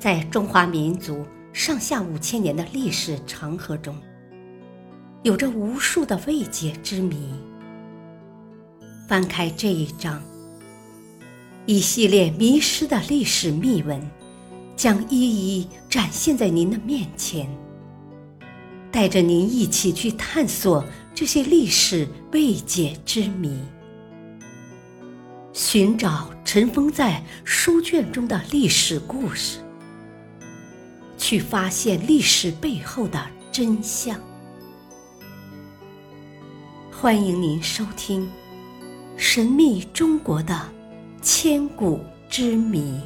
在中华民族上下五千年的历史长河中，有着无数的未解之谜。翻开这一章，一系列迷失的历史秘闻将一一展现在您的面前，带着您一起去探索这些历史未解之谜，寻找尘封在书卷中的历史故事。去发现历史背后的真相。欢迎您收听《神秘中国的千古之谜》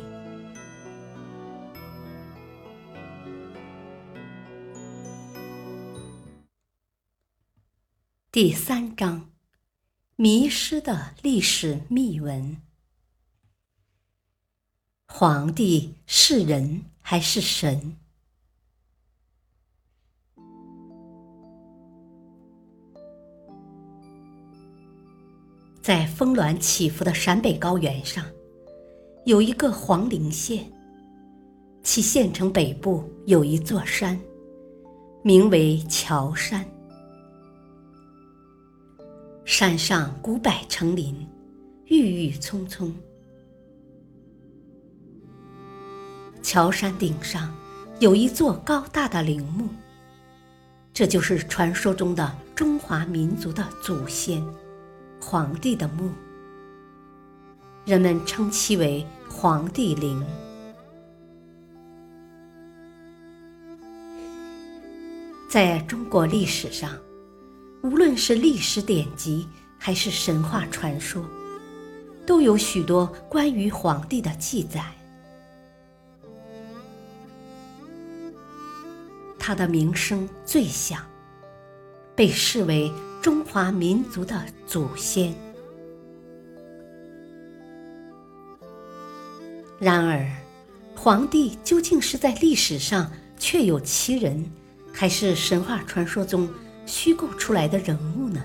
第三章：迷失的历史秘闻。皇帝是人还是神？在峰峦起伏的陕北高原上，有一个黄陵县。其县城北部有一座山，名为乔山。山上古柏成林，郁郁葱葱。乔山顶上有一座高大的陵墓，这就是传说中的中华民族的祖先。皇帝的墓，人们称其为皇帝陵。在中国历史上，无论是历史典籍还是神话传说，都有许多关于皇帝的记载。他的名声最响，被视为。中华民族的祖先。然而，皇帝究竟是在历史上确有其人，还是神话传说中虚构出来的人物呢？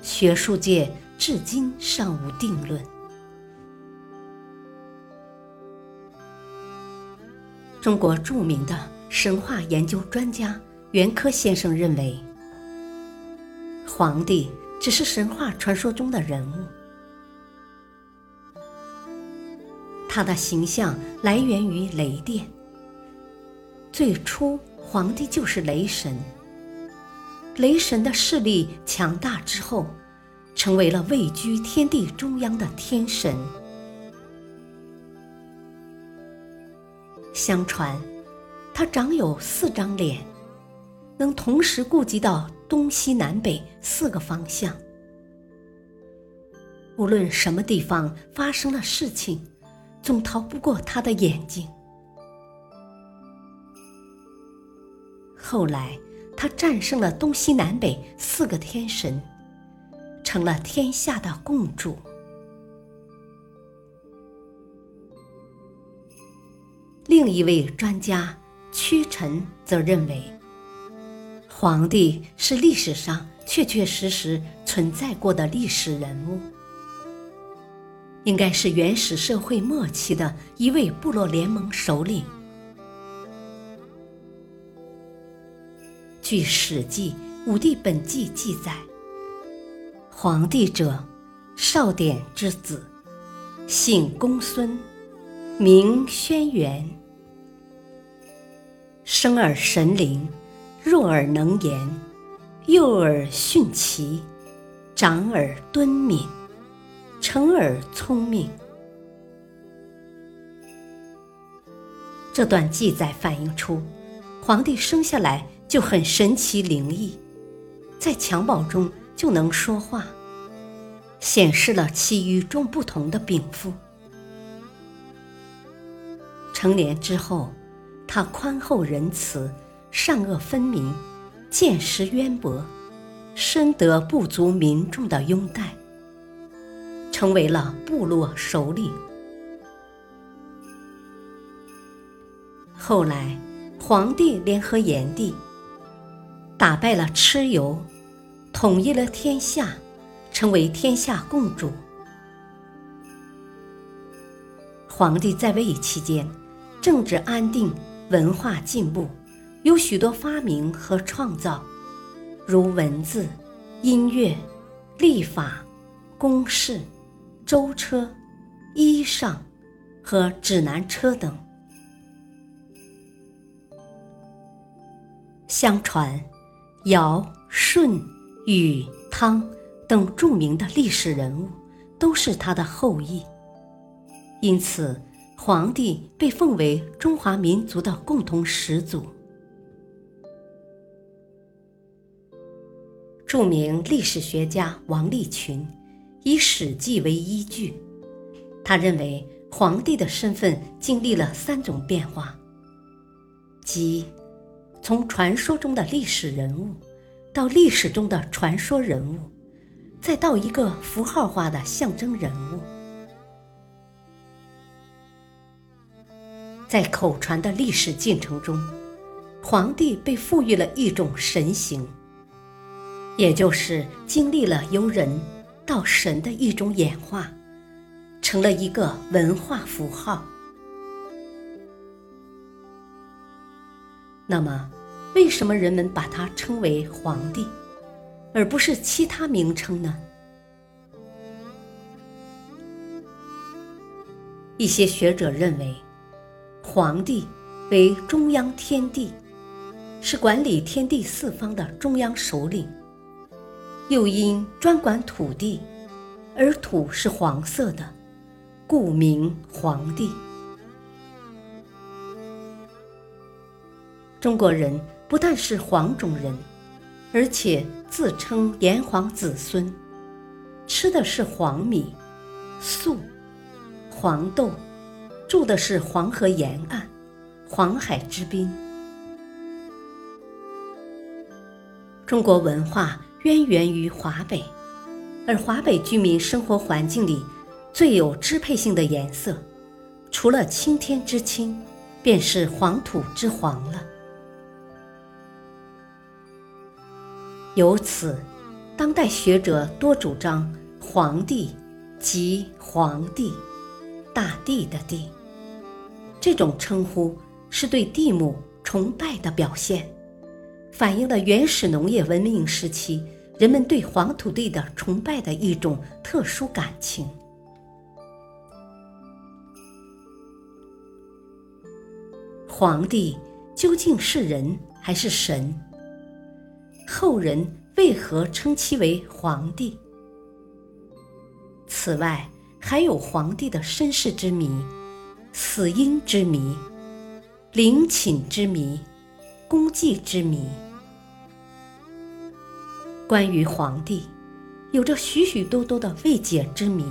学术界至今尚无定论。中国著名的神话研究专家。袁科先生认为，皇帝只是神话传说中的人物，他的形象来源于雷电。最初，皇帝就是雷神，雷神的势力强大之后，成为了位居天地中央的天神。相传，他长有四张脸。能同时顾及到东西南北四个方向，无论什么地方发生了事情，总逃不过他的眼睛。后来，他战胜了东西南北四个天神，成了天下的共主。另一位专家屈臣则认为。皇帝是历史上确确实实存在过的历史人物，应该是原始社会末期的一位部落联盟首领。据《史记·武帝本纪》记载，皇帝者，少典之子，姓公孙，名轩辕，生而神灵。弱而能言，幼而徇齐，长而敦敏，成而聪明。这段记载反映出，皇帝生下来就很神奇灵异，在襁褓中就能说话，显示了其与众不同的禀赋。成年之后，他宽厚仁慈。善恶分明，见识渊博，深得部族民众的拥戴，成为了部落首领。后来，皇帝联合炎帝，打败了蚩尤，统一了天下，成为天下共主。皇帝在位期间，政治安定，文化进步，有许多发明和创造，如文字、音乐、历法、公式、舟车、衣裳和指南车等。相传，尧、舜、禹、汤等著名的历史人物都是他的后裔，因此皇帝被奉为中华民族的共同始祖。著名历史学家王立群以《史记》为依据，他认为皇帝的身份经历了三种变化，即。从传说中的历史人物，到历史中的传说人物，再到一个符号化的象征人物，在口传的历史进程中，皇帝被赋予了一种神形，也就是经历了由人到神的一种演化，成了一个文化符号。那么，为什么人们把它称为皇帝，而不是其他名称呢？一些学者认为，皇帝为中央天帝，是管理天地四方的中央首领，又因专管土地，而土是黄色的，故名黄帝。中国人不但是黄种人，而且自称炎黄子孙，吃的是黄米、粟、黄豆，住的是黄河沿岸、黄海之滨。中国文化渊源于华北，而华北居民生活环境里最有支配性的颜色，除了青天之青，便是黄土之黄了。由此，当代学者多主张“黄帝”即黄帝，大地的地。这种称呼是对地母崇拜的表现，反映了原始农业文明时期人们对黄土地的崇拜的一种特殊感情。黄帝究竟是人还是神？后人为何称其为皇帝？此外，还有皇帝的身世之谜、死因之谜、陵寝之谜、功绩之谜。关于皇帝，有着许许多多的未解之谜，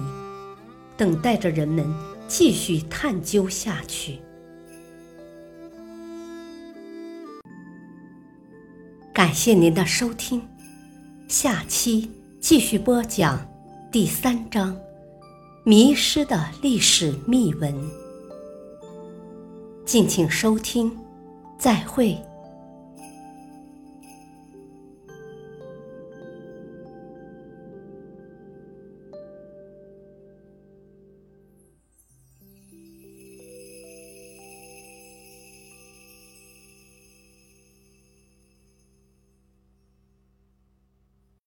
等待着人们继续探究下去。感谢您的收听，下期继续播讲第三章《迷失的历史秘闻》，敬请收听，再会。